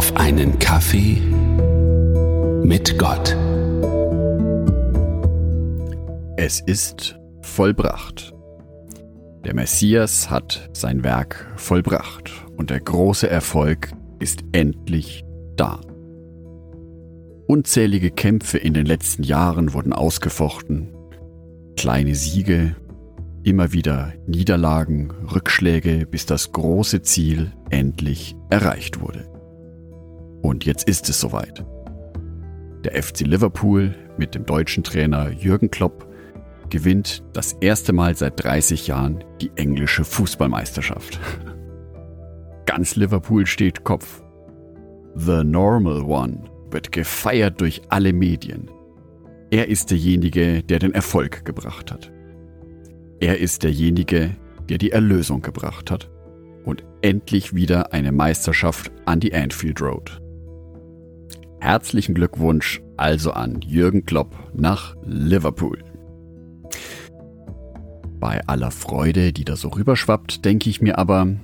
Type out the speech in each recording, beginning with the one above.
auf einen Kaffee mit Gott. Es ist vollbracht. Der Messias hat sein Werk vollbracht und der große Erfolg ist endlich da. Unzählige Kämpfe in den letzten Jahren wurden ausgefochten, kleine Siege, immer wieder Niederlagen, Rückschläge, bis das große Ziel endlich erreicht wurde. Und jetzt ist es soweit. Der FC Liverpool mit dem deutschen Trainer Jürgen Klopp gewinnt das erste Mal seit 30 Jahren die englische Fußballmeisterschaft. Ganz Liverpool steht Kopf. The Normal One wird gefeiert durch alle Medien. Er ist derjenige, der den Erfolg gebracht hat. Er ist derjenige, der die Erlösung gebracht hat und endlich wieder eine Meisterschaft an die Anfield Road. Herzlichen Glückwunsch also an Jürgen Klopp nach Liverpool. Bei aller Freude, die da so rüberschwappt, denke ich mir aber,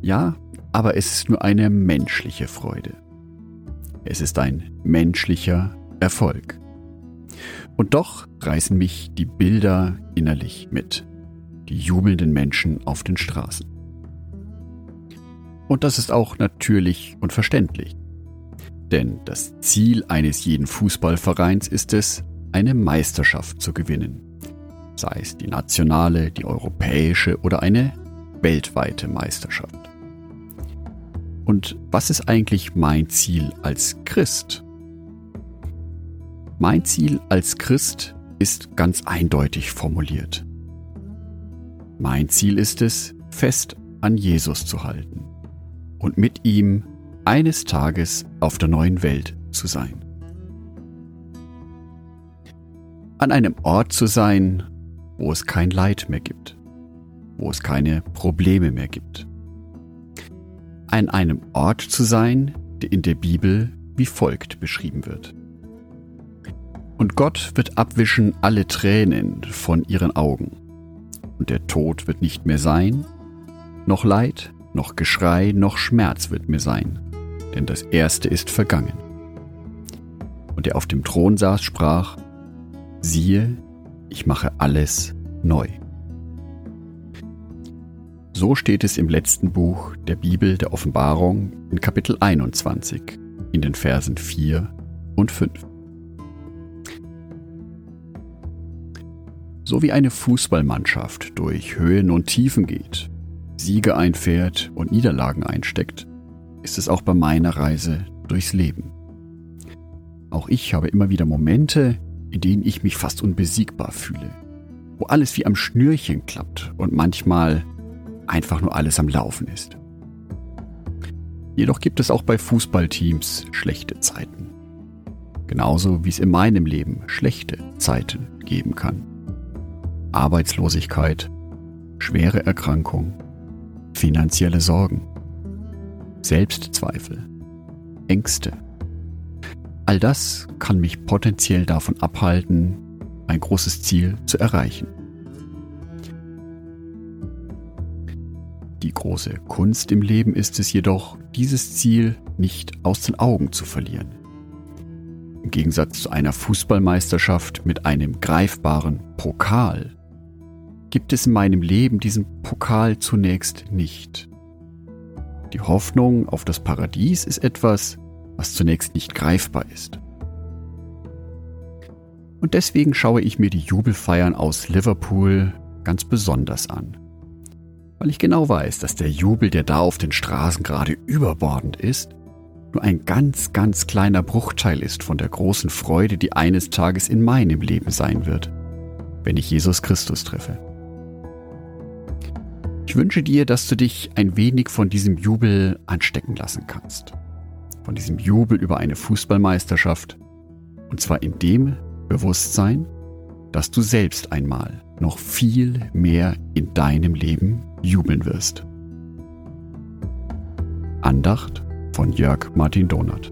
ja, aber es ist nur eine menschliche Freude. Es ist ein menschlicher Erfolg. Und doch reißen mich die Bilder innerlich mit, die jubelnden Menschen auf den Straßen. Und das ist auch natürlich und verständlich. Denn das Ziel eines jeden Fußballvereins ist es, eine Meisterschaft zu gewinnen. Sei es die nationale, die europäische oder eine weltweite Meisterschaft. Und was ist eigentlich mein Ziel als Christ? Mein Ziel als Christ ist ganz eindeutig formuliert. Mein Ziel ist es, fest an Jesus zu halten und mit ihm eines Tages auf der neuen Welt zu sein. An einem Ort zu sein, wo es kein Leid mehr gibt, wo es keine Probleme mehr gibt. An einem Ort zu sein, der in der Bibel wie folgt beschrieben wird. Und Gott wird abwischen alle Tränen von ihren Augen. Und der Tod wird nicht mehr sein, noch Leid, noch Geschrei, noch Schmerz wird mehr sein, denn das Erste ist vergangen. Und der auf dem Thron saß, sprach, siehe, ich mache alles neu. So steht es im letzten Buch der Bibel der Offenbarung in Kapitel 21 in den Versen 4 und 5. So wie eine Fußballmannschaft durch Höhen und Tiefen geht, Siege einfährt und Niederlagen einsteckt, ist es auch bei meiner Reise durchs Leben. Auch ich habe immer wieder Momente, in denen ich mich fast unbesiegbar fühle, wo alles wie am Schnürchen klappt und manchmal einfach nur alles am Laufen ist. Jedoch gibt es auch bei Fußballteams schlechte Zeiten. Genauso wie es in meinem Leben schlechte Zeiten geben kann. Arbeitslosigkeit, schwere Erkrankung, finanzielle Sorgen, Selbstzweifel, Ängste. All das kann mich potenziell davon abhalten, ein großes Ziel zu erreichen. Die große Kunst im Leben ist es jedoch, dieses Ziel nicht aus den Augen zu verlieren. Im Gegensatz zu einer Fußballmeisterschaft mit einem greifbaren Pokal gibt es in meinem Leben diesen Pokal zunächst nicht. Die Hoffnung auf das Paradies ist etwas, was zunächst nicht greifbar ist. Und deswegen schaue ich mir die Jubelfeiern aus Liverpool ganz besonders an. Weil ich genau weiß, dass der Jubel, der da auf den Straßen gerade überbordend ist, nur ein ganz, ganz kleiner Bruchteil ist von der großen Freude, die eines Tages in meinem Leben sein wird, wenn ich Jesus Christus treffe. Ich wünsche dir, dass du dich ein wenig von diesem Jubel anstecken lassen kannst. Von diesem Jubel über eine Fußballmeisterschaft. Und zwar in dem Bewusstsein, dass du selbst einmal noch viel mehr in deinem Leben jubeln wirst. Andacht von Jörg Martin Donath.